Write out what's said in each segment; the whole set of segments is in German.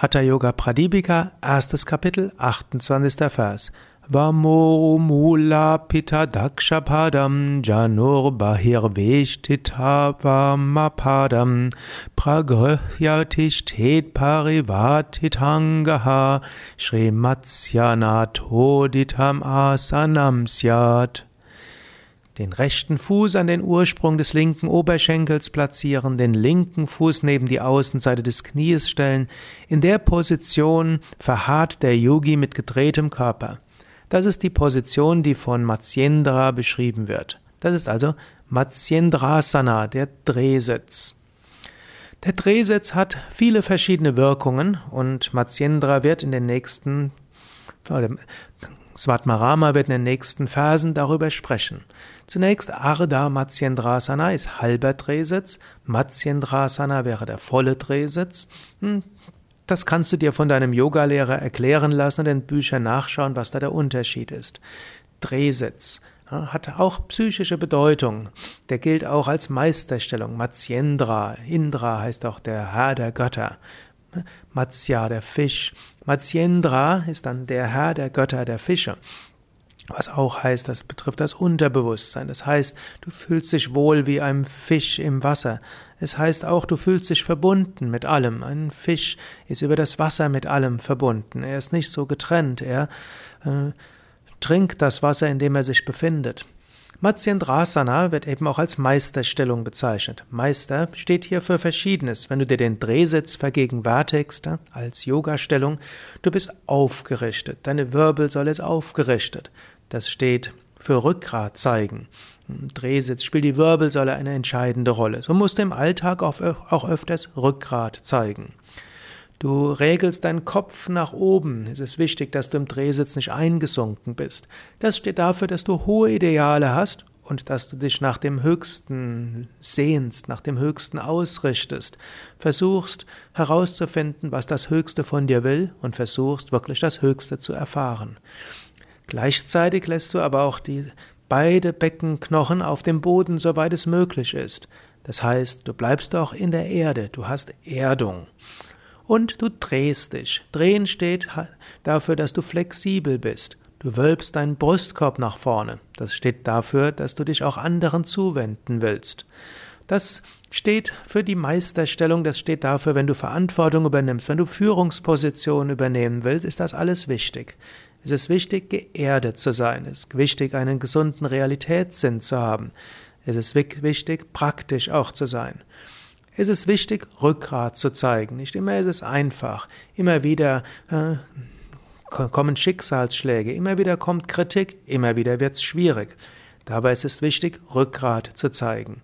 Hatha Yoga Pradipika, erstes Kapitel, 28. Vers. Vamo mula pita dakshapadam janur bahir vamapadam pragrhyatishtet parivatithangaha shrimatsyanathoditam asanam syat den rechten Fuß an den Ursprung des linken Oberschenkels platzieren, den linken Fuß neben die Außenseite des Knies stellen. In der Position verharrt der Yogi mit gedrehtem Körper. Das ist die Position, die von Matsyendra beschrieben wird. Das ist also Matsyendrasana, der Drehsitz. Der Drehsitz hat viele verschiedene Wirkungen und Matsyendra wird in den nächsten Svatmarama wird in den nächsten Versen darüber sprechen. Zunächst Ardha Matsyendrasana ist halber Drehsitz, Matsyendrasana wäre der volle Drehsitz. Hm, das kannst du dir von deinem Yogalehrer erklären lassen und in Büchern nachschauen, was da der Unterschied ist. Drehsitz hat auch psychische Bedeutung. Der gilt auch als Meisterstellung. Matsyendra, Indra heißt auch der Herr der Götter. Matsya, der Fisch. Matsyendra ist dann der Herr der Götter der Fische. Was auch heißt, das betrifft das Unterbewusstsein. Das heißt, du fühlst dich wohl wie ein Fisch im Wasser. Es heißt auch, du fühlst dich verbunden mit allem. Ein Fisch ist über das Wasser mit allem verbunden. Er ist nicht so getrennt. Er äh, trinkt das Wasser, in dem er sich befindet. Matsyendrasana wird eben auch als Meisterstellung bezeichnet. Meister steht hier für Verschiedenes. Wenn du dir den Drehsitz vergegenwärtigst als Yoga-Stellung, du bist aufgerichtet, deine Wirbelsäule ist aufgerichtet. Das steht für Rückgrat zeigen. Im Drehsitz spielt die Wirbelsäule eine entscheidende Rolle. So musst du im Alltag auch öfters Rückgrat zeigen. Du regelst deinen Kopf nach oben. Es ist wichtig, dass du im Drehsitz nicht eingesunken bist. Das steht dafür, dass du hohe Ideale hast und dass du dich nach dem Höchsten sehnst, nach dem Höchsten ausrichtest. Versuchst herauszufinden, was das Höchste von dir will und versuchst wirklich das Höchste zu erfahren. Gleichzeitig lässt du aber auch die beide Beckenknochen auf dem Boden, soweit es möglich ist. Das heißt, du bleibst auch in der Erde, du hast Erdung und du drehst dich. Drehen steht dafür, dass du flexibel bist. Du wölbst deinen Brustkorb nach vorne. Das steht dafür, dass du dich auch anderen zuwenden willst. Das steht für die Meisterstellung, das steht dafür, wenn du Verantwortung übernimmst, wenn du Führungspositionen übernehmen willst, ist das alles wichtig. Es ist wichtig, geerdet zu sein. Es ist wichtig, einen gesunden Realitätssinn zu haben. Es ist wichtig, praktisch auch zu sein. Es ist wichtig, Rückgrat zu zeigen. Nicht immer ist es einfach. Immer wieder äh, kommen Schicksalsschläge, immer wieder kommt Kritik, immer wieder wird es schwierig. Dabei ist es wichtig, Rückgrat zu zeigen.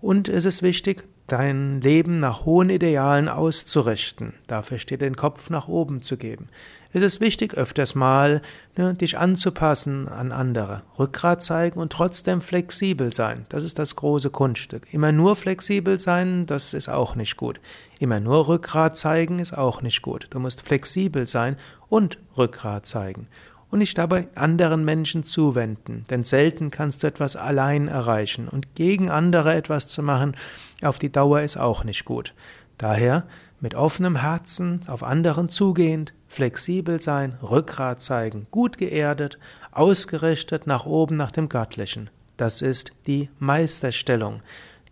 Und es ist wichtig, dein Leben nach hohen Idealen auszurichten. Dafür steht den Kopf nach oben zu geben. Es ist wichtig, öfters mal ne, dich anzupassen an andere, Rückgrat zeigen und trotzdem flexibel sein. Das ist das große Kunststück. Immer nur flexibel sein, das ist auch nicht gut. Immer nur Rückgrat zeigen ist auch nicht gut. Du musst flexibel sein und Rückgrat zeigen und nicht dabei anderen Menschen zuwenden, denn selten kannst du etwas allein erreichen und gegen andere etwas zu machen, auf die Dauer ist auch nicht gut. Daher mit offenem Herzen auf anderen zugehend, flexibel sein, Rückgrat zeigen, gut geerdet, ausgerichtet nach oben nach dem Göttlichen. Das ist die Meisterstellung.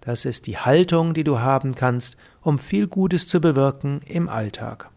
Das ist die Haltung, die du haben kannst, um viel Gutes zu bewirken im Alltag.